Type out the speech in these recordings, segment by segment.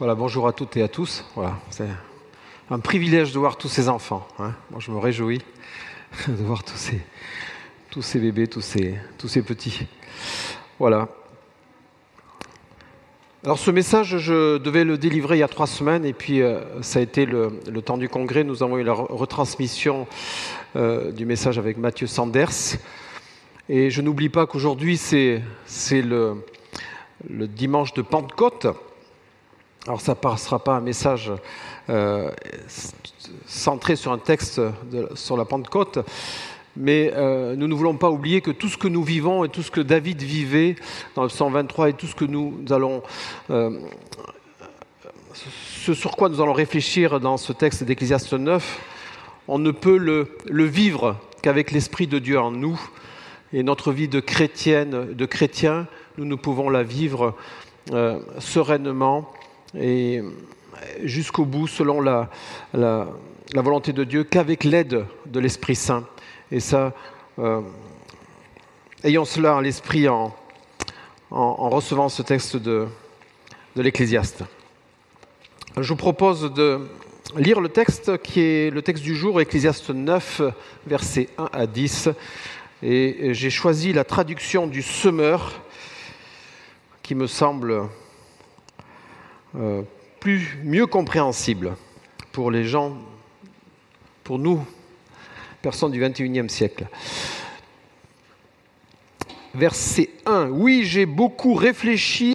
Voilà, bonjour à toutes et à tous. Voilà, c'est un privilège de voir tous ces enfants. Hein. Je me réjouis de voir tous ces, bébés, tous ces, petits. Voilà. Alors ce message, je devais le délivrer il y a trois semaines et puis euh, ça a été le, temps du congrès. Nous avons eu la retransmission euh, du message avec Mathieu Sanders. Et je n'oublie pas qu'aujourd'hui c'est, le dimanche de Pentecôte. Alors ça ne passera pas un message euh, centré sur un texte sur la Pentecôte, mais euh, nous ne voulons pas oublier que tout ce que nous vivons et tout ce que David vivait dans le 123 et tout ce que nous allons... Euh, ce sur quoi nous allons réfléchir dans ce texte d'Ecclésiaste 9, on ne peut le, le vivre qu'avec l'Esprit de Dieu en nous. Et notre vie de chrétienne, de chrétien, nous ne pouvons la vivre sereinement et jusqu'au bout selon la, la, volonté de Dieu qu'avec l'aide de l'Esprit Saint. Et ça, euh, ayons cela à l'esprit en, en, recevant ce texte de, de l'Ecclésiaste. Je vous propose de lire le texte qui est le texte du jour, Ecclésiaste 9, versets 1 à 10. Et j'ai choisi la traduction du semeur qui me semble euh, plus, mieux compréhensible pour les gens, pour nous, personnes du 21e siècle. Verset 1. Oui, j'ai beaucoup réfléchi.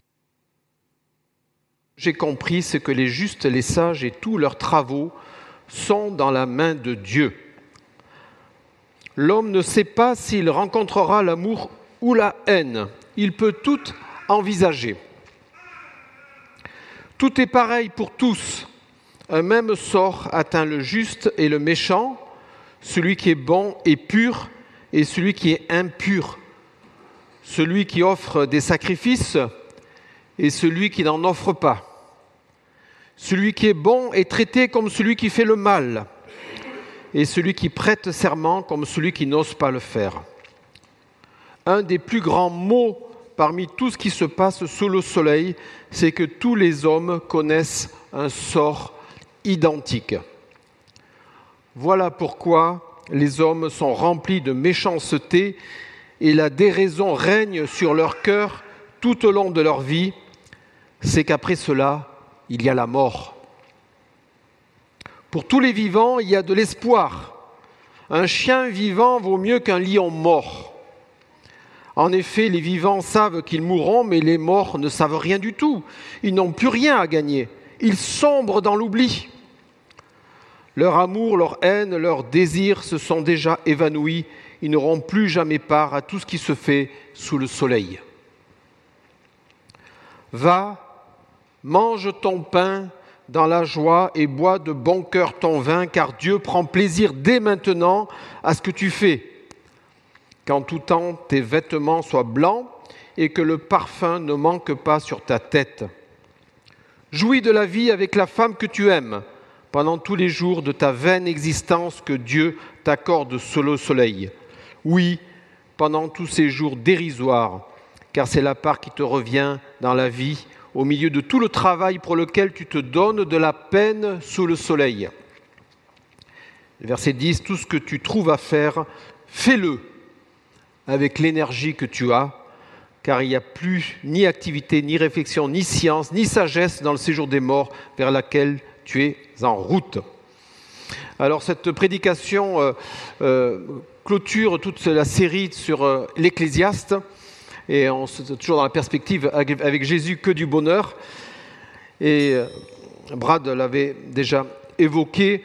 J'ai compris ce que les justes, les sages et tous leurs travaux sont dans la main de Dieu. L'homme ne sait pas s'il rencontrera l'amour ou la haine. Il peut tout envisager. Tout est pareil pour tous. Un même sort atteint le juste et le méchant, celui qui est bon et pur et celui qui est impur, celui qui offre des sacrifices et celui qui n'en offre pas. Celui qui est bon est traité comme celui qui fait le mal, et celui qui prête serment comme celui qui n'ose pas le faire. Un des plus grands mots parmi tout ce qui se passe sous le soleil, c'est que tous les hommes connaissent un sort identique. Voilà pourquoi les hommes sont remplis de méchanceté et la déraison règne sur leur cœur tout au long de leur vie, c'est qu'après cela, il y a la mort. Pour tous les vivants, il y a de l'espoir. Un chien vivant vaut mieux qu'un lion mort. En effet, les vivants savent qu'ils mourront, mais les morts ne savent rien du tout. Ils n'ont plus rien à gagner. Ils sombrent dans l'oubli. Leur amour, leur haine, leurs désirs se sont déjà évanouis. Ils n'auront plus jamais part à tout ce qui se fait sous le soleil. Va, mange ton pain dans la joie et bois de bon cœur ton vin, car Dieu prend plaisir dès maintenant à ce que tu fais qu'en tout temps tes vêtements soient blancs et que le parfum ne manque pas sur ta tête. Jouis de la vie avec la femme que tu aimes pendant tous les jours de ta vaine existence que Dieu t'accorde sous le soleil. Oui, pendant tous ces jours dérisoires, car c'est la part qui te revient dans la vie, au milieu de tout le travail pour lequel tu te donnes de la peine sous le soleil. Verset 10, tout ce que tu trouves à faire, fais-le avec l'énergie que tu as, car il n'y a plus ni activité, ni réflexion, ni science, ni sagesse dans le séjour des morts vers laquelle tu es en route. Alors cette prédication euh, euh, clôture toute la série sur euh, l'Ecclésiaste, et on est toujours dans la perspective avec Jésus que du bonheur. Et Brad l'avait déjà évoqué,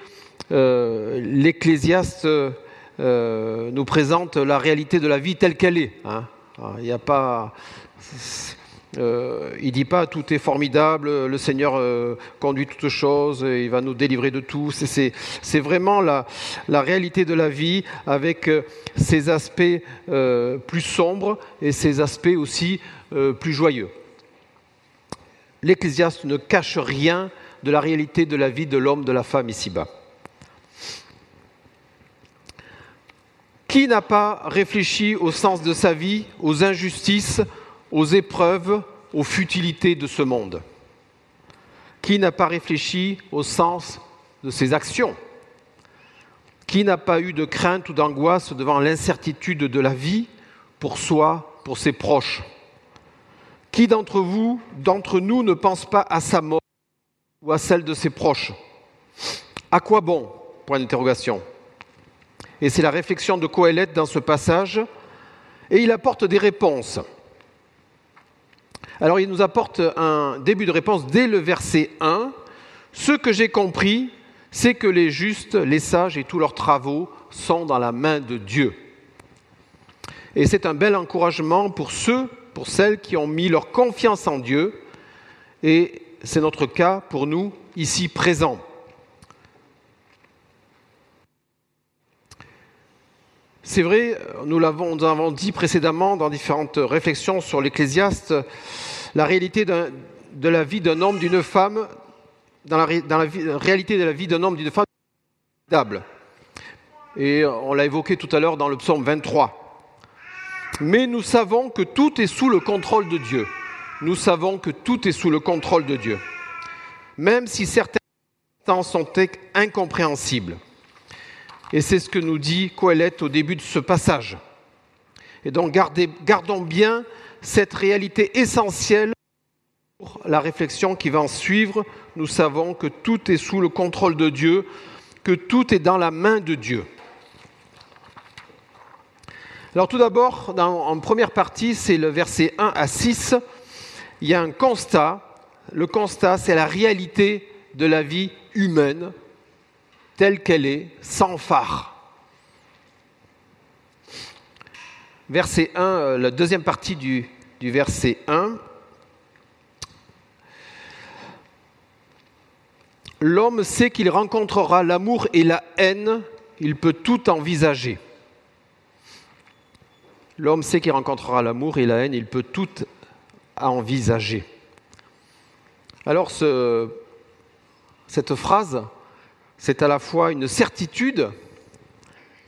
l'Ecclésiaste euh, nous présente la réalité de la vie telle qu'elle est. Hein. Ah, il pas. Euh, dit pas tout est formidable, le Seigneur euh, conduit toutes choses, il va nous délivrer de tout. C'est vraiment la, la, réalité de la vie avec ses aspects plus sombres et ses aspects aussi plus joyeux. L'Ecclésiaste ne cache rien de la réalité de la vie de l'homme, de la femme ici-bas. Qui n'a pas réfléchi au sens de sa vie, aux injustices, aux épreuves, aux futilités de ce monde? Qui n'a pas réfléchi au sens de ses actions? Qui n'a pas eu de crainte ou d'angoisse devant l'incertitude de la vie pour soi, pour ses proches? Qui d'entre vous, d'entre nous, ne pense pas à sa mort ou à celle de ses proches? À quoi bon? Point d'interrogation. Et c'est la réflexion de Coëlette dans ce passage, et il apporte des réponses. Alors il nous apporte un début de réponse dès le verset 1. Ce que j'ai compris, c'est que les justes, les sages et tous leurs travaux sont dans la main de Dieu. Et c'est un bel encouragement pour ceux, pour celles qui ont mis leur confiance en Dieu. Et c'est notre cas pour nous ici présents. C'est vrai, nous l'avons dit précédemment dans différentes réflexions sur l'Ecclésiaste, la réalité de la vie d'un homme, d'une femme, dans la, dans la, réalité de la vie d'un homme, d'une femme, et on l'a évoqué tout à l'heure dans le psaume 23. Mais nous savons que tout est sous le contrôle de Dieu. Nous savons que tout est sous le contrôle de Dieu. Même si certains temps sont incompréhensibles. Et c'est ce que nous dit Coëlette au début de ce passage. Et donc gardons bien cette réalité essentielle pour la réflexion qui va en suivre. Nous savons que tout est sous le contrôle de Dieu, que tout est dans la main de Dieu. Alors tout d'abord, en première partie, c'est le verset 1 à 6, il y a un constat. Le constat, c'est la réalité de la vie humaine telle qu'elle est, sans phare. Verset 1, euh, la deuxième partie du, verset 1. L'homme sait qu'il rencontrera l'amour et la haine, il peut tout envisager. L'homme sait qu'il rencontrera l'amour et la haine, il peut tout envisager. Alors ce, cette phrase c'est à la fois une certitude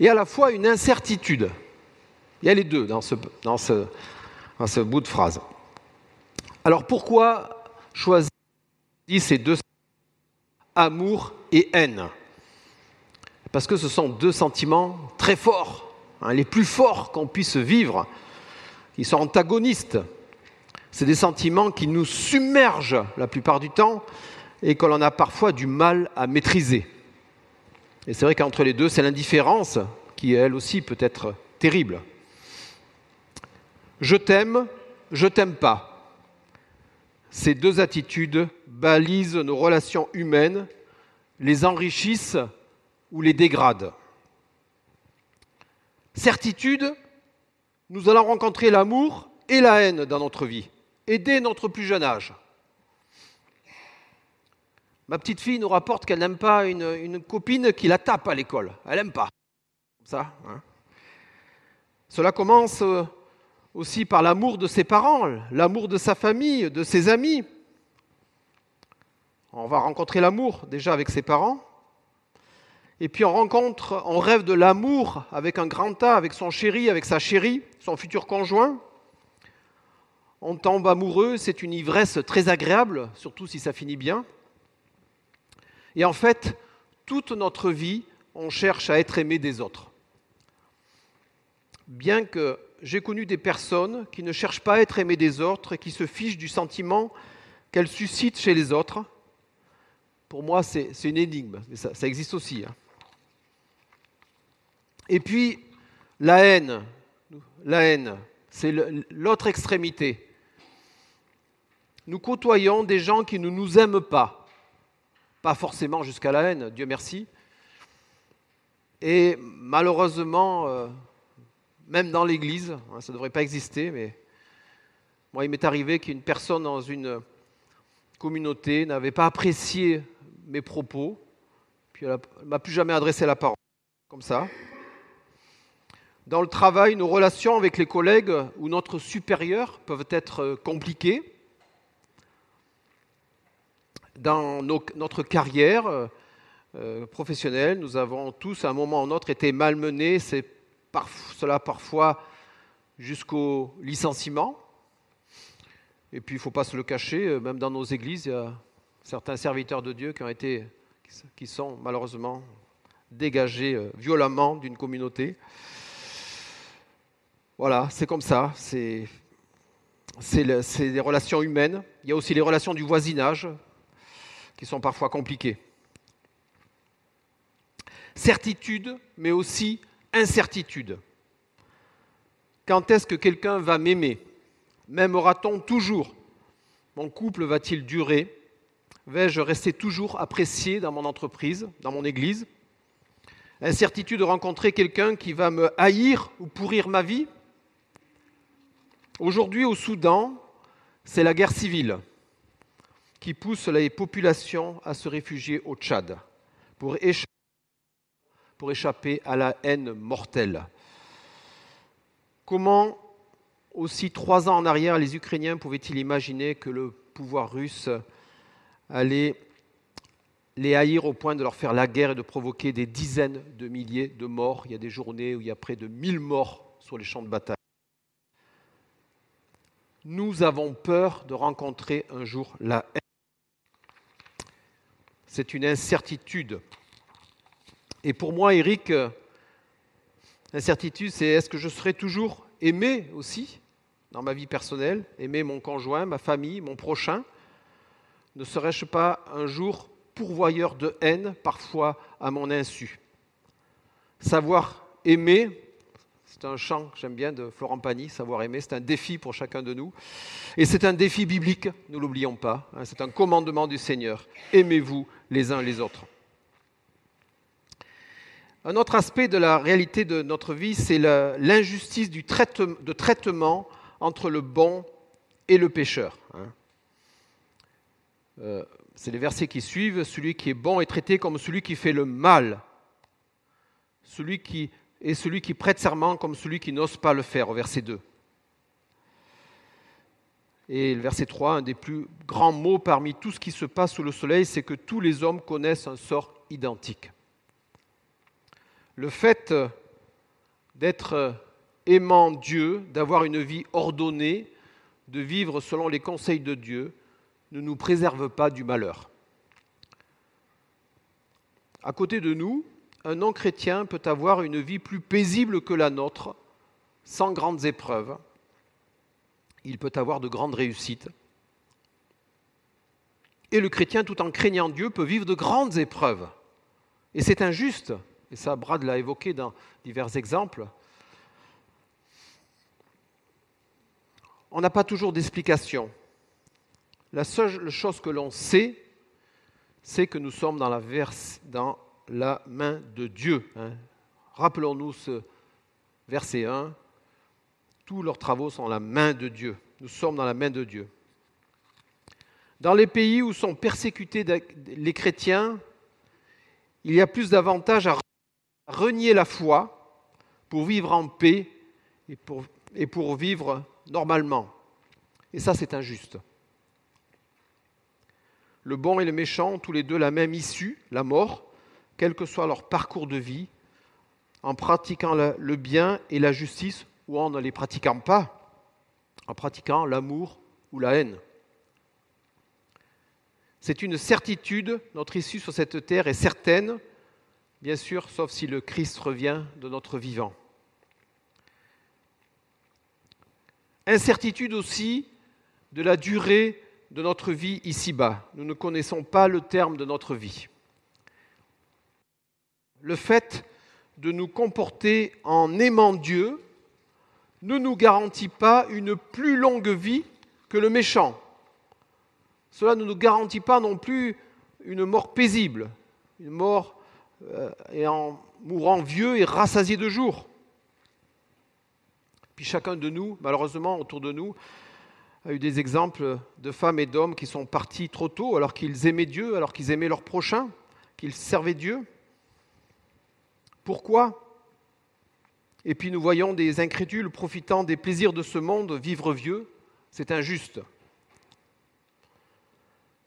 et à la fois une incertitude. Il y a les deux dans ce, bout de phrase. Alors pourquoi choisir ces deux amour et haine? Parce que ce sont deux sentiments très forts, hein, les plus forts qu'on puisse vivre. Ils sont antagonistes. C'est des sentiments qui nous submergent la plupart du temps et que l'on a parfois du mal à maîtriser. Et c'est vrai qu'entre les deux, c'est l'indifférence qui, elle aussi, peut être terrible. Je t'aime, je t'aime pas. Ces deux attitudes balisent nos relations humaines, les enrichissent ou les dégradent. Certitude, nous allons rencontrer l'amour et la haine dans notre vie, et dès notre plus jeune âge. Ma petite fille nous rapporte qu'elle n'aime pas une, copine qui la tape à l'école. Elle n'aime pas. Ça. Hein. Cela commence euh, aussi par l'amour de ses parents, l'amour de sa famille, de ses amis. On va rencontrer l'amour déjà avec ses parents. Et puis on rencontre, on rêve de l'amour avec un grand A, avec son chéri, avec sa chérie, son futur conjoint. On tombe amoureux, c'est une ivresse très agréable, surtout si ça finit bien. Et en fait, toute notre vie, on cherche à être aimé des autres. Bien que j'ai connu des personnes qui ne cherchent pas à être aimées des autres et qui se fichent du sentiment qu'elles suscitent chez les autres, pour moi, c'est une énigme, mais ça, existe aussi. Hein. Et puis, la haine, la haine, c'est l'autre extrémité. Nous côtoyons des gens qui ne nous aiment pas, pas forcément jusqu'à la haine, Dieu merci. Et malheureusement, euh, même dans l'Église, hein, ça ne devrait pas exister, mais moi, il m'est arrivé qu'une personne dans une communauté n'avait pas apprécié mes propos, puis elle ne m'a plus jamais adressé la parole, comme ça. Dans le travail, nos relations avec les collègues ou notre supérieur peuvent être compliquées dans notre carrière euh, euh, professionnelle, nous avons tous, à un moment ou un autre, été malmenés. C'est cela parfois jusqu'au licenciement. Et puis, il ne faut pas se le cacher, euh, même dans nos églises, il y a certains serviteurs de Dieu qui, ont été, qui sont malheureusement dégagés violemment d'une communauté. Voilà, c'est comme ça, c'est des relations humaines. Il y a aussi les relations du voisinage qui sont parfois compliquées. Certitude, mais aussi incertitude. Quand est-ce que quelqu'un va m'aimer? M'aimera-t-on toujours. Mon couple va-t-il durer? Vais-je rester toujours apprécié dans mon entreprise, dans mon église? Incertitude de rencontrer quelqu'un qui va me haïr ou pourrir ma vie? Aujourd'hui au Soudan, c'est la guerre civile qui pousse les populations à se réfugier au Tchad pour échapper, pour échapper à la haine mortelle. Comment aussi trois ans en arrière, les Ukrainiens pouvaient-ils imaginer que le pouvoir russe allait les haïr au point de leur faire la guerre et de provoquer des dizaines de milliers de morts? Il y a des journées où il y a près de 1000 morts sur les champs de bataille. Nous avons peur de rencontrer un jour la haine. C'est une incertitude. Et pour moi, Eric, l'incertitude, c'est est-ce que je serai toujours aimé aussi dans ma vie personnelle, aimer mon conjoint, ma famille, mon prochain? Ne serais-je pas un jour pourvoyeur de haine, parfois à mon insu? Savoir aimer, c'est un chant que j'aime bien de Florent Pagny, savoir aimer, c'est un défi pour chacun de nous. Et c'est un défi biblique, ne l'oublions pas. Hein, c'est un commandement du Seigneur. Aimez-vous les uns les autres. Un autre aspect de la réalité de notre vie, c'est l'injustice de traitement entre le bon et le pécheur. Hein. Euh, c'est les versets qui suivent. Celui qui est bon est traité comme celui qui fait le mal. Celui qui est celui qui prête serment comme celui qui n'ose pas le faire, au verset 2. Et le verset 3, un des plus grands mots parmi tout ce qui se passe sous le soleil, c'est que tous les hommes connaissent un sort identique. Le fait d'être aimant Dieu, d'avoir une vie ordonnée, de vivre selon les conseils de Dieu, ne nous préserve pas du malheur. À côté de nous, un non-chrétien peut avoir une vie plus paisible que la nôtre, sans grandes épreuves. Il peut avoir de grandes réussites. Et le chrétien, tout en craignant Dieu, peut vivre de grandes épreuves. Et c'est injuste, et ça Brad l'a évoqué dans divers exemples. on n'a pas toujours d'explication. La seule chose que l'on sait, c'est que nous sommes dans la, la main de Dieu. Hein. Rappelons-nous ce verset 1. Tous leurs travaux sont la main de Dieu. Nous sommes dans la main de Dieu. Dans les pays où sont persécutés les chrétiens, il y a plus d'avantages à renier la foi pour vivre en paix et pour, et pour vivre normalement. Et ça, c'est injuste. Le bon et le méchant tous les deux la même issue, la mort, quel que soit leur parcours de vie, en pratiquant le bien et la justice ou en ne les pratiquant pas, en pratiquant l'amour ou la haine. C'est une certitude, notre issue sur cette terre est certaine, bien sûr, sauf si le Christ revient de notre vivant. Incertitude aussi de la durée de notre vie ici-bas. Nous ne connaissons pas le terme de notre vie. Le fait de nous comporter en aimant Dieu ne nous garantit pas une plus longue vie que le méchant. Cela ne nous garantit pas non plus une mort paisible, une mort euh, en mourant vieux et rassasié de jours. Puis chacun de nous, malheureusement, autour de nous, a eu des exemples de femmes et d'hommes qui sont partis trop tôt alors qu'ils aimaient Dieu, alors qu'ils aimaient leur prochain, qu'ils servaient Dieu. Pourquoi? Et puis nous voyons des incrédules profitant des plaisirs de ce monde vivre vieux. C'est injuste.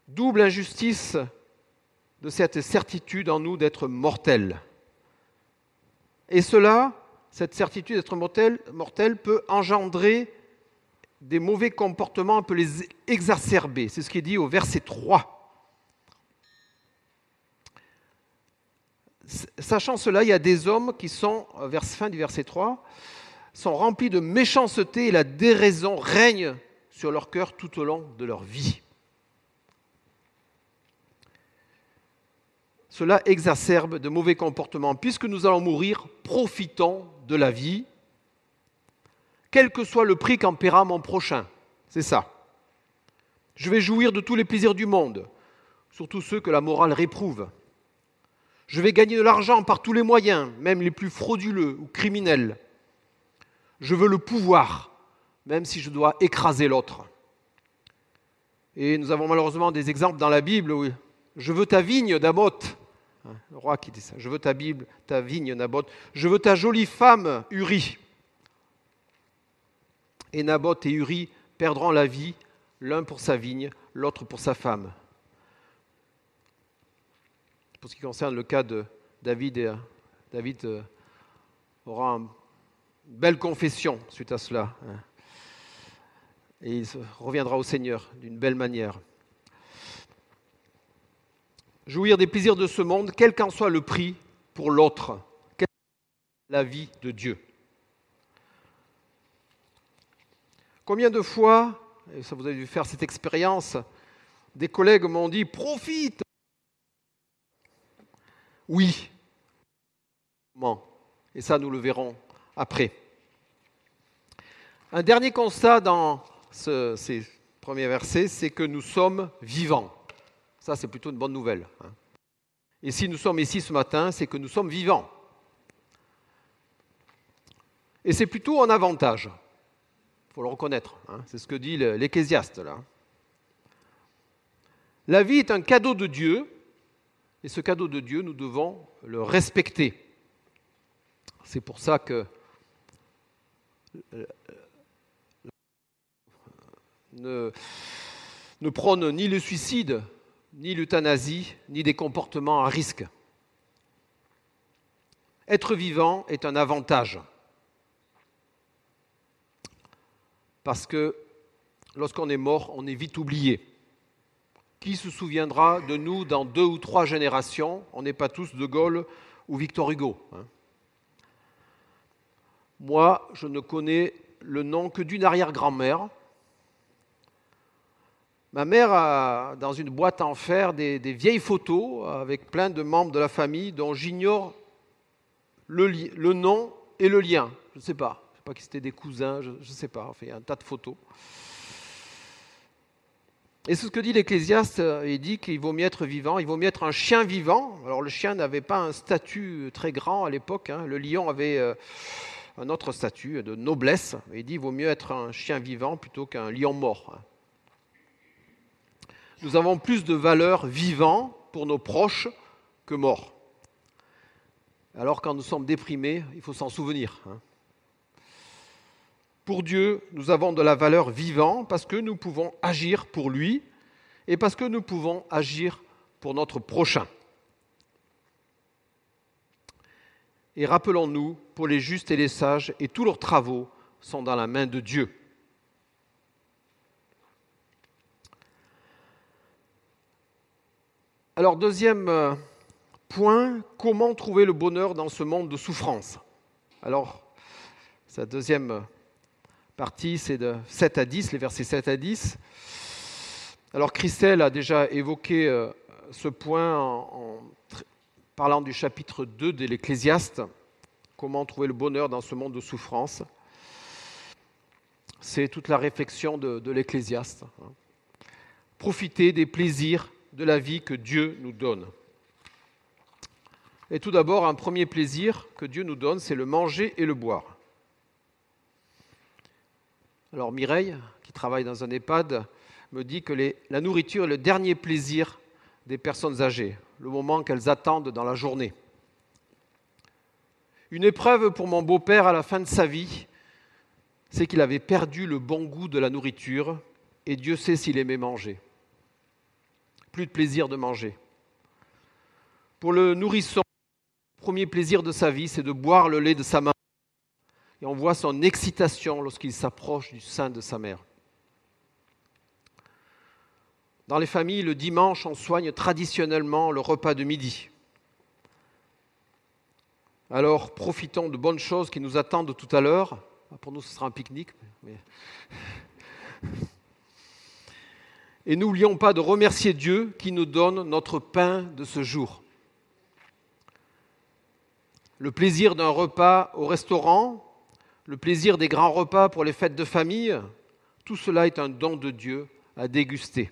Double injustice de cette certitude en nous d'être mortels. Et cela cette certitude d'être mortel, peut engendrer des mauvais comportements, peut les exacerber. C'est ce qui est dit au verset 3. Sachant cela, il y a des hommes qui sont, vers fin du verset 3, sont remplis de méchanceté et la déraison règne sur leur cœur tout au long de leur vie. Cela exacerbe de mauvais comportements. Puisque nous allons mourir, profitons de la vie, quel que soit le prix qu'en paiera mon prochain. C'est ça. Je vais jouir de tous les plaisirs du monde, surtout ceux que la morale réprouve. Je vais gagner de l'argent par tous les moyens, même les plus frauduleux ou criminels. Je veux le pouvoir, même si je dois écraser l'autre. Et nous avons malheureusement des exemples dans la Bible où je veux ta vigne, Naboth. Hein, le roi qui dit ça. Je veux ta Bible, ta vigne, Naboth. Je veux ta jolie femme, Uri. Et Naboth et Uri perdront la vie, l'un pour sa vigne, l'autre pour sa femme. Pour ce qui concerne le cas de David, David euh, aura une belle confession suite à cela. Hein. Et il reviendra au Seigneur d'une belle manière. Jouir des plaisirs de ce monde, quel qu'en soit le prix pour l'autre, la vie de Dieu. Combien de fois, et ça vous avez dû faire cette expérience, des collègues m'ont dit profite. Oui. Et ça, nous le verrons après. Un dernier constat dans ces premiers versets, c'est que nous sommes vivants. Ça, c'est plutôt une bonne nouvelle. Hein. Et si nous sommes ici ce matin, c'est que nous sommes vivants. Et c'est plutôt un avantage. Il faut le reconnaître. Hein. C'est ce que dit l'Ecclésiaste. La vie est un cadeau de Dieu, et ce cadeau de Dieu, nous devons le respecter. C'est pour ça que ne, ne prône ni le suicide, ni l'euthanasie, ni des comportements à risque. Être vivant est un avantage. Parce que lorsqu'on est mort, on est vite oublié. Qui se souviendra de nous dans deux ou trois générations On n'est pas tous De Gaulle ou Victor Hugo. Hein. Moi, je ne connais le nom que d'une arrière-grand-mère Ma mère a dans une boîte en fer des, vieilles photos avec plein de membres de la famille dont j'ignore le, nom et le lien. Je ne sais pas. Je ne sais pas qui c'était des cousins, je ne sais pas. Il y a un tas de photos. Et c'est ce que dit l'Ecclésiaste. Il dit qu'il vaut mieux être vivant, il vaut mieux être un chien vivant. Alors le chien n'avait pas un statut très grand à l'époque. Hein. Le lion avait euh, un autre statut de noblesse. Il dit qu'il vaut mieux être un chien vivant plutôt qu'un lion mort. Hein nous avons plus de valeur vivant pour nos proches que morts. Alors quand nous sommes déprimés, il faut s'en souvenir. Hein. Pour Dieu, nous avons de la valeur vivant parce que nous pouvons agir pour lui et parce que nous pouvons agir pour notre prochain. Et rappelons-nous, pour les justes et les sages, et tous leurs travaux sont dans la main de Dieu. Alors, deuxième euh, point, comment trouver le bonheur dans ce monde de souffrance? Alors, sa deuxième partie, c'est de 7 à 10, les versets 7 à 10. Alors, Christelle a déjà évoqué euh, ce point en, parlant du chapitre 2 de l'Ecclésiaste, comment trouver le bonheur dans ce monde de souffrance. C'est toute la réflexion de, de l'Ecclésiaste. Hein. Profiter des plaisirs de la vie que Dieu nous donne. Et tout d'abord, un premier plaisir que Dieu nous donne, c'est le manger et le boire. Alors Mireille, qui travaille dans un EHPAD, me dit que la nourriture est le dernier plaisir des personnes âgées, le moment qu'elles attendent dans la journée. Une épreuve pour mon beau-père à la fin de sa vie, c'est qu'il avait perdu le bon goût de la nourriture, et Dieu sait s'il aimait manger plus de plaisir de manger. Pour le nourrisson, le premier plaisir de sa vie, c'est de boire le lait de sa main. Et on voit son excitation lorsqu'il s'approche du sein de sa mère. Dans les familles, le dimanche, on soigne traditionnellement le repas de midi. Alors profitons de bonnes choses qui nous attendent tout à l'heure. Pour nous, ce sera un pique-nique. Et n'oublions pas de remercier Dieu qui nous donne notre pain de ce jour. Le plaisir d'un repas au restaurant, le plaisir des grands repas pour les fêtes de famille, tout cela est un don de Dieu à déguster.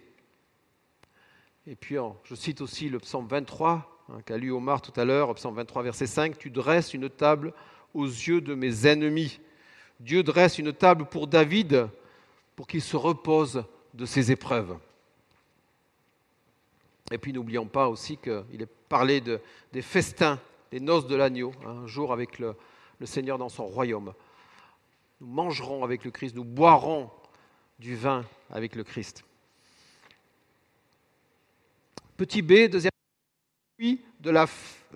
Et puis, je cite aussi le psaume 23 hein, qu'a lu Omar tout à l'heure, psaume 23, verset 5, Tu dresses une table aux yeux de mes ennemis. Dieu dresse une table pour David pour qu'il se repose de ses épreuves. Et puis n'oublions pas aussi qu'il est parlé de, des festins, des noces de l'agneau, hein, un jour avec le Seigneur dans son royaume. Nous mangerons avec le Christ, nous boirons du vin avec le Christ. Petit B, deuxième jouis de la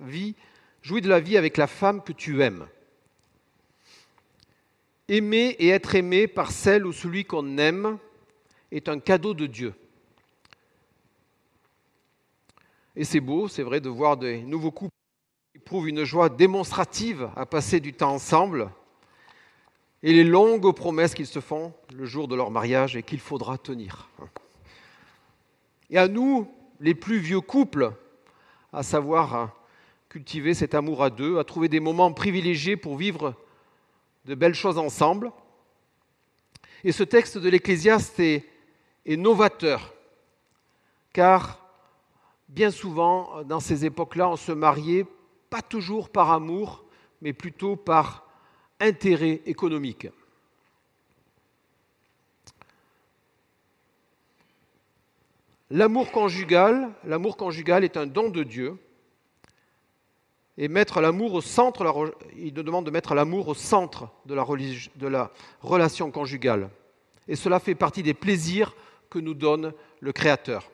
vie, jouis de la vie avec la femme que tu aimes. Aimer et être aimé par celle ou celui qu'on aime est un cadeau de Dieu. Et c'est beau, c'est vrai, de voir des nouveaux couples qui prouvent une joie démonstrative à passer du temps ensemble et les longues promesses qu'ils se font le jour de leur mariage et qu'il faudra tenir. Et à nous, les plus vieux couples, à savoir cultiver cet amour à deux, à trouver des moments privilégiés pour vivre de belles choses ensemble. Et ce texte de l'Ecclésiaste est, est, novateur, car bien souvent, dans ces époques-là, on se mariait pas toujours par amour, mais plutôt par intérêt économique. L'amour conjugal, l'amour conjugal est un don de Dieu. Et mettre l'amour au centre, il nous demande de mettre l'amour au centre de la, de la relation conjugale. Et cela fait partie des plaisirs que nous donne le Créateur.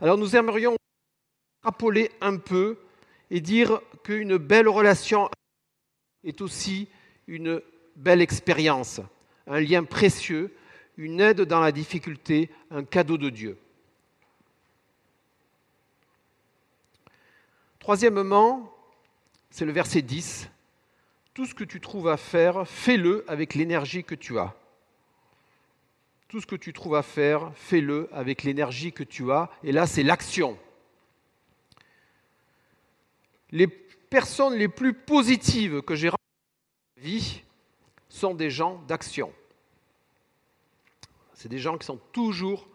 Alors nous aimerions rappeler un peu et dire qu'une belle relation est aussi une belle expérience, un lien précieux, une aide dans la difficulté, un cadeau de Dieu. Troisièmement, c'est le verset 10. Tout ce que tu trouves à faire, fais-le avec l'énergie que tu as. Tout ce que tu trouves à faire, fais-le avec l'énergie que tu as. Et là, c'est l'action. Personnes les plus positives que j'ai rencontrées dans ma vie sont des gens d'action. C'est des gens qui sont toujours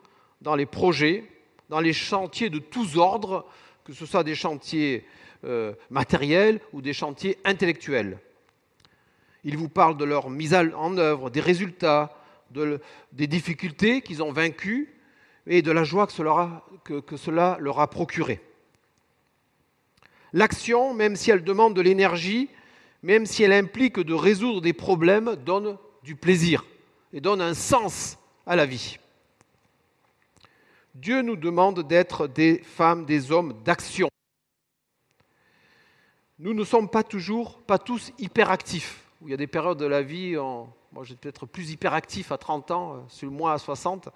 dans les projets, dans les chantiers de tous ordres, que ce soit des chantiers euh, matériels ou des chantiers intellectuels. Ils vous parlent de leur mise en œuvre, des résultats, des difficultés qu'ils ont vaincues et de la joie que cela leur a procuré. L'action, même si elle demande de l'énergie, même si elle implique de résoudre des problèmes, donne du plaisir et donne un sens à la vie. Dieu nous demande d'être des femmes, des hommes d'action. Nous ne sommes pas toujours, pas tous hyperactifs. Il y a des périodes de la vie, moi j'ai peut-être plus hyperactif à 30 ans, euh, sur le mois à 60.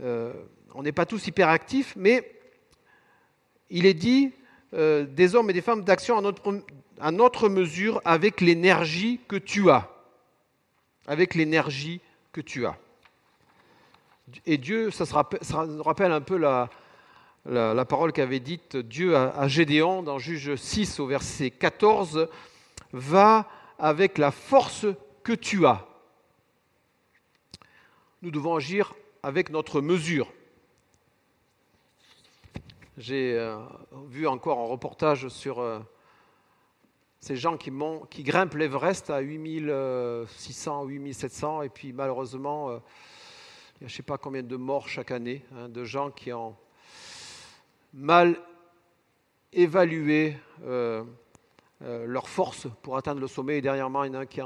Euh, on n'est pas tous hyperactifs, mais il est dit euh, des hommes et des femmes d'action à notre, mesure avec l'énergie que tu as. Avec l'énergie que tu as. Et Dieu, ça, nous rappelle un peu la, parole qu'avait dite Dieu à, Gédéon dans Juge 6 au verset 14, va avec la force que tu as. Nous devons agir avec notre mesure. J'ai euh, vu encore un reportage sur euh, ces gens qui, qui grimpent l'Everest à 8600, 8700, et puis malheureusement, euh, il y a je ne sais pas combien de morts chaque année, hein, de gens qui ont mal évalué leur force pour atteindre le sommet. Et dernièrement, il y en a un qui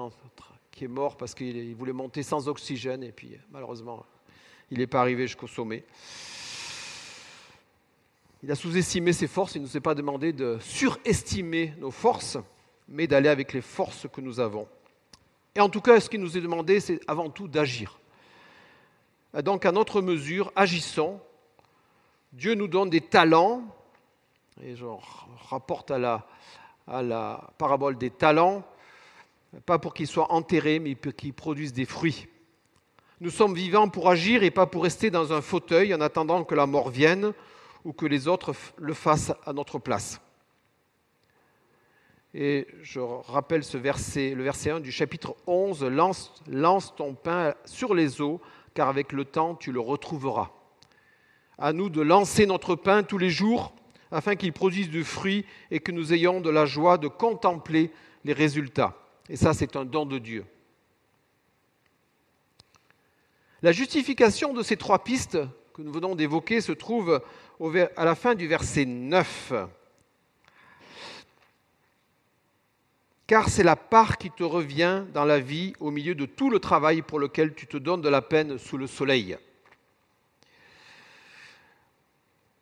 est mort parce qu'il voulait monter sans oxygène, et puis malheureusement, il n'est pas arrivé jusqu'au sommet. Il a sous-estimé ses forces, il ne nous a pas demandé de surestimer nos forces, mais d'aller avec les forces que nous avons. Et en tout cas, ce qu'il nous est demandé, c'est avant tout d'agir. Donc, à notre mesure, agissons. Dieu nous donne des talents, et je rapporte à la parabole des talents, pas pour qu'ils soient enterrés, mais pour qu'ils produisent des fruits. Nous sommes vivants pour agir et pas pour rester dans un fauteuil en attendant que la mort vienne ou que les autres le fassent à notre place. Et je rappelle ce verset, le verset 1 du chapitre 11, lance, lance ton pain sur les eaux, car avec le temps tu le retrouveras. À nous de lancer notre pain tous les jours, afin qu'il produise du fruit et que nous ayons de la joie de contempler les résultats. Et ça, c'est un don de Dieu. La justification de ces trois pistes que nous venons d'évoquer se trouve à la fin du verset 9. car c'est la part qui te revient dans la vie au milieu de tout le travail pour lequel tu te donnes de la peine sous le soleil.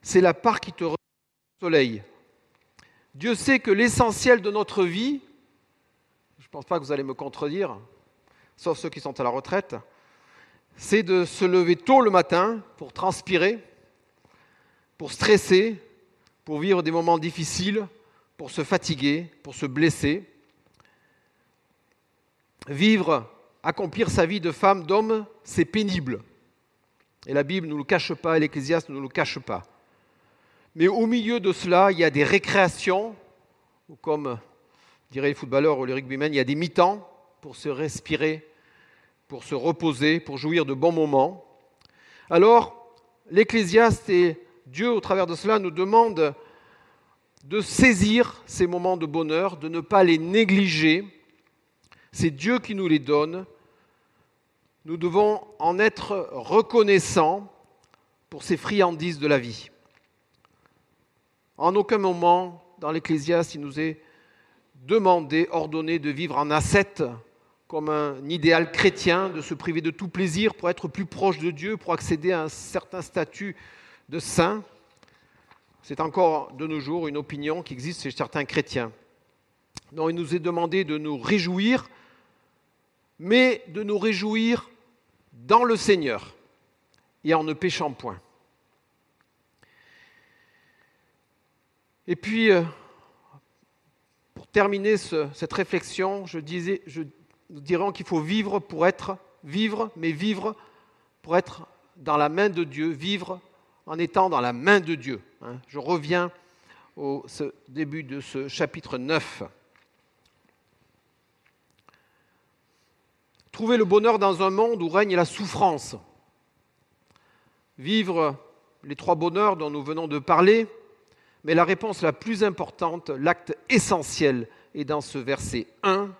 C'est la part qui te revient au soleil. Dieu sait que l'essentiel de notre vie, je ne pense pas que vous allez me contredire, sauf ceux qui sont à la retraite, c'est de se lever tôt le matin pour transpirer, pour stresser, pour vivre des moments difficiles, pour se fatiguer, pour se blesser, vivre, accomplir sa vie de femme, d'homme, c'est pénible. Et la Bible ne nous le cache pas, et l'Ecclésiaste ne nous le cache pas. Mais au milieu de cela, il y a des récréations, ou comme diraient les footballeurs ou les rugbymen, il y a des mi-temps pour se respirer, pour se reposer, pour jouir de bons moments. Alors, l'Ecclésiaste et Dieu, au travers de cela, nous demandent de saisir ces moments de bonheur, de ne pas les négliger, c'est Dieu qui nous les donne. Nous devons en être reconnaissants pour ces friandises de la vie. En aucun moment, dans l'Ecclésiaste, il nous est demandé, ordonné de vivre en ascète, comme un idéal chrétien, de se priver de tout plaisir pour être plus proche de Dieu, pour accéder à un certain statut de saint. C'est encore de nos jours une opinion qui existe chez certains chrétiens. Non, il nous est demandé de nous réjouir mais de nous réjouir dans le Seigneur et en ne péchant point. Et puis, euh, pour terminer cette réflexion, je disais, nous qu'il faut vivre pour être, vivre, mais vivre pour être dans la main de Dieu, vivre en étant dans la main de Dieu. Hein. Je reviens au début de ce chapitre 9. Trouver le bonheur dans un monde où règne la souffrance. Vivre les trois bonheurs dont nous venons de parler, mais la réponse la plus importante, l'acte essentiel, est dans ce verset 1.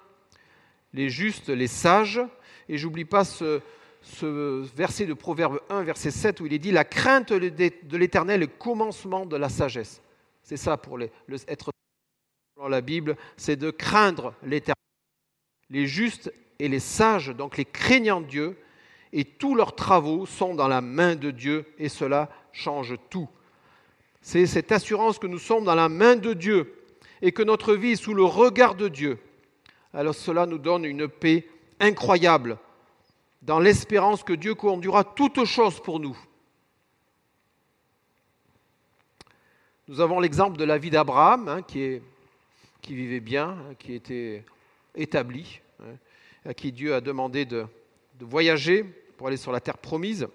Les justes, les sages, et j'oublie pas ce, verset de Proverbe 1, verset 7, où il est dit La crainte de l'éternel est le commencement de la sagesse. C'est ça pour les, être dans la Bible, c'est de craindre l'éternel. Les justes et les sages, donc les craignants de Dieu, et tous leurs travaux sont dans la main de Dieu, et cela change tout. C'est cette assurance que nous sommes dans la main de Dieu et que notre vie est sous le regard de Dieu. Alors cela nous donne une paix incroyable dans l'espérance que Dieu conduira toutes choses pour nous. Nous avons l'exemple de la vie d'Abraham, hein, qui, vivait bien, hein, qui était établi. Hein à qui Dieu a demandé de, voyager pour aller sur la terre promise.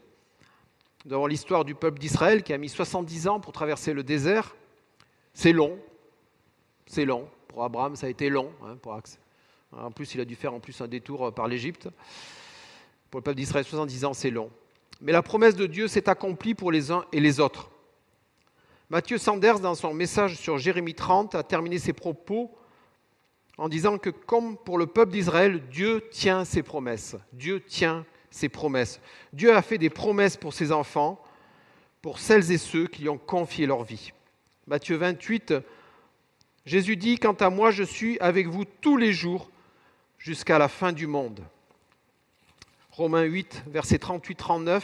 Nous avons l'histoire du peuple d'Israël qui a mis 70 ans pour traverser le désert. C'est long, c'est long. Pour Abraham, ça a été long. Hein, en plus, il a dû faire en plus un détour euh, par l'Égypte. Pour le peuple d'Israël, 70 ans, c'est long. Mais la promesse de Dieu s'est accomplie pour les uns et les autres. Mathieu Sanders, dans son message sur Jérémie 30, a terminé ses propos en disant que comme pour le peuple d'Israël, Dieu tient ses promesses. Dieu tient ses promesses. Dieu a fait des promesses pour ses enfants, pour celles et ceux qui lui ont confié leur vie. Matthieu 28, Jésus dit, Quant à moi, je suis avec vous tous les jours jusqu'à la fin du monde. Romains 8, versets 38-39.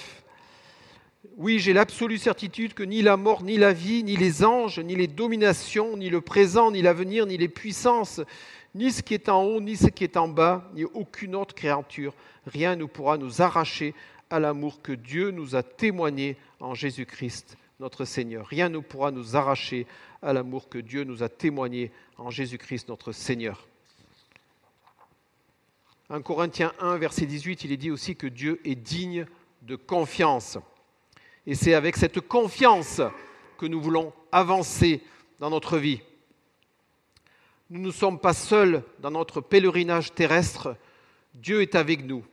Oui, j'ai l'absolue certitude que ni la mort, ni la vie, ni les anges, ni les dominations, ni le présent, ni l'avenir, ni les puissances, ni ce qui est en haut, ni ce qui est en bas, ni aucune autre créature. Rien ne pourra nous arracher à l'amour que Dieu nous a témoigné en Jésus-Christ, notre Seigneur. Rien ne pourra nous arracher à l'amour que Dieu nous a témoigné en Jésus-Christ notre Seigneur. En Corinthiens 1, verset 18, il est dit aussi que Dieu est digne de confiance. Et c'est avec cette confiance que nous voulons avancer dans notre vie. Nous ne sommes pas seuls dans notre pèlerinage terrestre, Dieu est avec nous.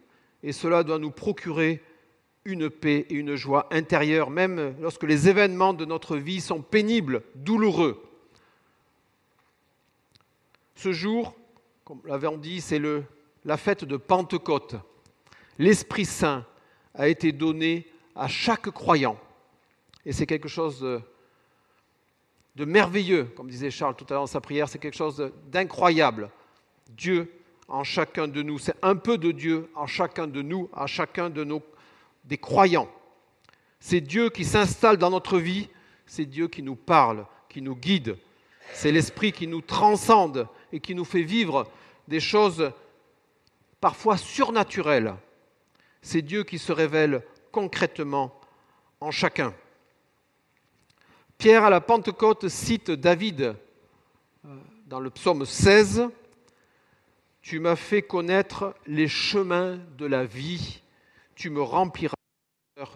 Et cela doit nous procurer une paix et une joie intérieure, même lorsque les événements de notre vie sont pénibles, douloureux. Ce jour, comme l'avons dit, c'est la fête de Pentecôte. L'Esprit Saint a été donné à chaque croyant. Et c'est quelque chose de, merveilleux, comme disait Charles tout à l'heure dans sa prière, c'est quelque chose d'incroyable. Dieu en chacun de nous, c'est un peu de Dieu en chacun de nous, en chacun de nos des croyants. C'est Dieu qui s'installe dans notre vie, c'est Dieu qui nous parle, qui nous guide. C'est l'Esprit qui nous transcende et qui nous fait vivre des choses parfois surnaturelles. C'est Dieu qui se révèle concrètement en chacun. Pierre à la Pentecôte cite David euh, dans le psaume 16. Tu m'as fait connaître les chemins de la vie, tu me rempliras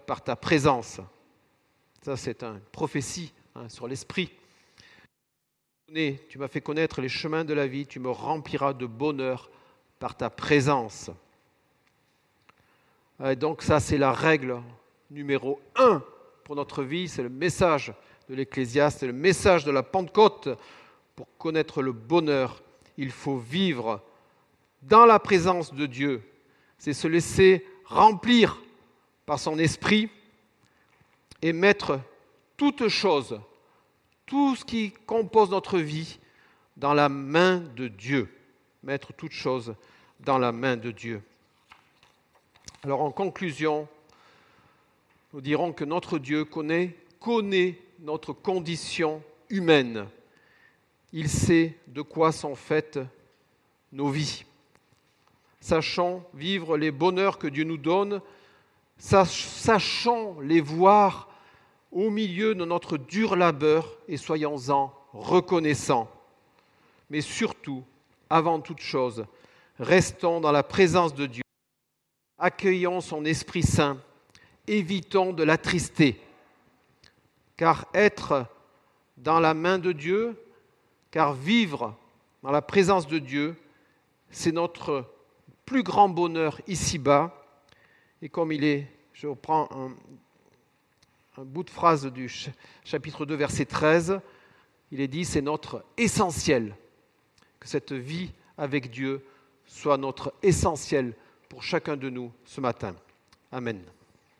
par ta présence. Ça, c'est une prophétie hein, sur l'esprit. Tu m'as fait connaître les chemins de la vie, tu me rempliras de bonheur par ta présence. Et donc ça, c'est la règle numéro un pour notre vie, c'est le message de l'Ecclésiaste, c'est le message de la Pentecôte. Pour connaître le bonheur, il faut vivre dans la présence de Dieu. C'est se laisser remplir par son esprit et mettre toute chose, tout ce qui compose notre vie, dans la main de Dieu. Mettre toute chose dans la main de Dieu. Alors en conclusion, nous dirons que notre Dieu connaît, connaît notre condition humaine. Il sait de quoi sont faites nos vies. Sachons vivre les bonheurs que Dieu nous donne sachons les voir au milieu de notre dur labeur et soyons-en reconnaissants. Mais surtout, avant toute chose, restons dans la présence de Dieu, accueillons son Esprit Saint, évitons de l'attrister, car être dans la main de Dieu, car vivre dans la présence de Dieu, c'est notre plus grand bonheur ici-bas. Et comme il est, je reprends un, un bout de phrase du chapitre 2, verset 13, il est dit, c'est notre essentiel, que cette vie avec Dieu soit notre essentiel pour chacun de nous ce matin. Amen.